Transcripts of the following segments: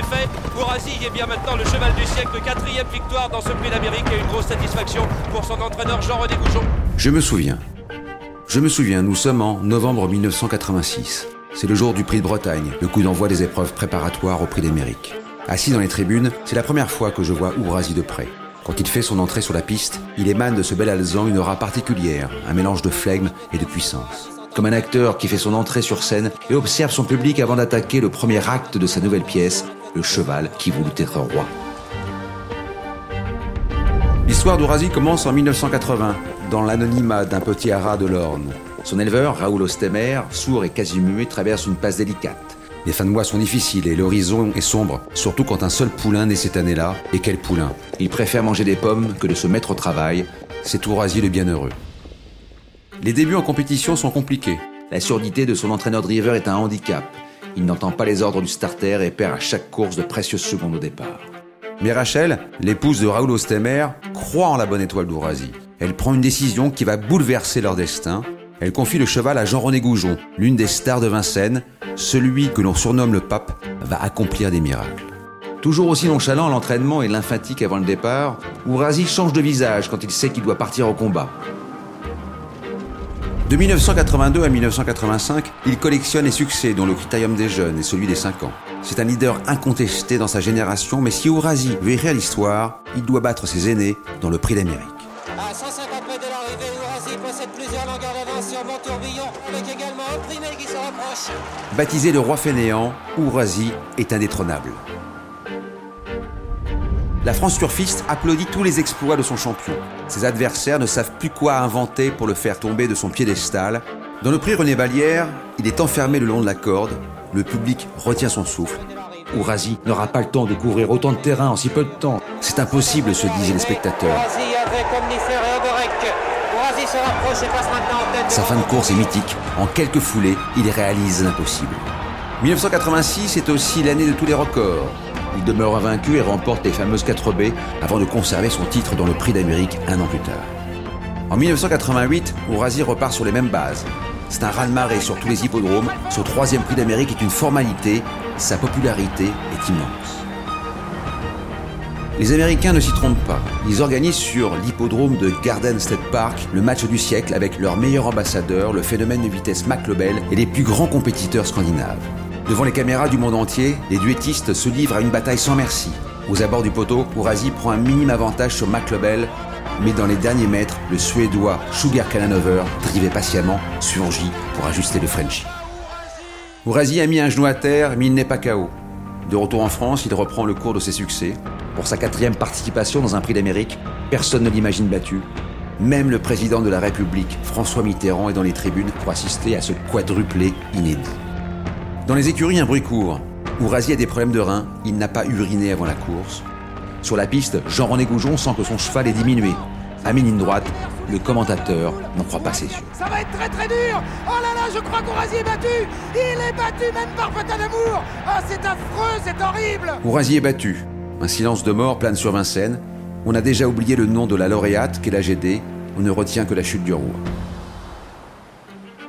c'est fait. Est bien maintenant le cheval du siècle, quatrième victoire dans ce prix d'Amérique et une grosse satisfaction pour son entraîneur Jean-René Goujon. Je me souviens. Je me souviens, nous sommes en novembre 1986. C'est le jour du prix de Bretagne, le coup d'envoi des épreuves préparatoires au prix d'Amérique. Assis dans les tribunes, c'est la première fois que je vois Ourasi de près. Quand il fait son entrée sur la piste, il émane de ce bel alezan une aura particulière, un mélange de flegme et de puissance. Comme un acteur qui fait son entrée sur scène et observe son public avant d'attaquer le premier acte de sa nouvelle pièce, le cheval qui voulut être roi. L'histoire d'Ourasi commence en 1980, dans l'anonymat d'un petit haras de l'Orne. Son éleveur, Raoul Ostemer, sourd et quasi muet, traverse une passe délicate. Les fins de mois sont difficiles et l'horizon est sombre, surtout quand un seul poulain naît cette année-là. Et quel poulain? Il préfère manger des pommes que de se mettre au travail. C'est Ourasi le bienheureux. Les débuts en compétition sont compliqués. La surdité de son entraîneur driver est un handicap. Il n'entend pas les ordres du starter et perd à chaque course de précieuses secondes au départ. Mais Rachel, l'épouse de Raoul Ostemer, croit en la bonne étoile d'Ourasi. Elle prend une décision qui va bouleverser leur destin. Elle confie le cheval à Jean-René Goujon, l'une des stars de Vincennes. Celui que l'on surnomme le pape va accomplir des miracles. Toujours aussi nonchalant l'entraînement et lymphatique avant le départ, Ourasi change de visage quand il sait qu'il doit partir au combat. De 1982 à 1985, il collectionne les succès dont le critérium des jeunes et celui des 5 ans. C'est un leader incontesté dans sa génération, mais si Ourasi veut écrire l'histoire, il doit battre ses aînés dans le prix d'Amérique. À 150 mètres de l'arrivée, Ourasi possède plusieurs longueurs d'avance sur tourbillon, avec également Opprimé qui se rapproche. Baptisé le roi fainéant, Ourasi est indétrônable. La France surfiste applaudit tous les exploits de son champion. Ses adversaires ne savent plus quoi inventer pour le faire tomber de son piédestal. Dans le prix René Vallière, il est enfermé le long de la corde. Le public retient son souffle. Ourasi n'aura pas le temps de couvrir autant de terrain en si peu de temps. C'est impossible, se disaient les spectateurs. Sa fin de course est mythique. En quelques foulées, il réalise l'impossible. 1986 est aussi l'année de tous les records. Il demeure invaincu et remporte les fameuses 4 B avant de conserver son titre dans le Prix d'Amérique un an plus tard. En 1988, Ourasi repart sur les mêmes bases. C'est un raz-de-marée sur tous les hippodromes. Ce troisième Prix d'Amérique est une formalité. Sa popularité est immense. Les Américains ne s'y trompent pas. Ils organisent sur l'hippodrome de Garden State Park le match du siècle avec leur meilleur ambassadeur, le phénomène de vitesse McLobel et les plus grands compétiteurs scandinaves. Devant les caméras du monde entier, les duettistes se livrent à une bataille sans merci. Aux abords du poteau, Ourasi prend un minime avantage sur McLobel, mais dans les derniers mètres, le Suédois Sugar Kalanover, drivé patiemment, surgit pour ajuster le Frenchie. Ourasi a mis un genou à terre, mais il n'est pas KO. De retour en France, il reprend le cours de ses succès. Pour sa quatrième participation dans un prix d'Amérique, personne ne l'imagine battu. Même le président de la République, François Mitterrand, est dans les tribunes pour assister à ce quadruplé inédit. Dans les écuries, un bruit court. Ourasi a des problèmes de rein, il n'a pas uriné avant la course. Sur la piste, Jean-René Goujon sent que son cheval est diminué. À mi-ligne droite, le commentateur n'en croit pas ses yeux. Ça va être très très dur Oh là là, je crois qu'Ourasi est battu Il est battu même par Patin d'amour Ah, c'est affreux, c'est horrible Ourasi est battu. Un silence de mort plane sur Vincennes. On a déjà oublié le nom de la lauréate qu'est la GD. On ne retient que la chute du roi.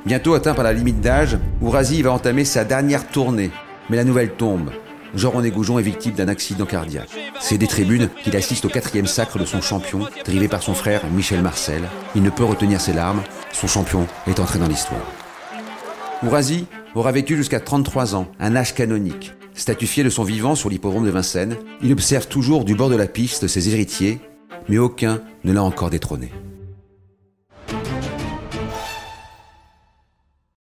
Bientôt atteint par la limite d'âge, Ourasi va entamer sa dernière tournée. Mais la nouvelle tombe. Jean-René Goujon est victime d'un accident cardiaque. C'est des tribunes qu'il assiste au quatrième sacre de son champion, drivé par son frère Michel Marcel. Il ne peut retenir ses larmes. Son champion est entré dans l'histoire. Ourasi aura vécu jusqu'à 33 ans, un âge canonique. Statufié de son vivant sur l'hippodrome de Vincennes, il observe toujours du bord de la piste ses héritiers, mais aucun ne l'a encore détrôné.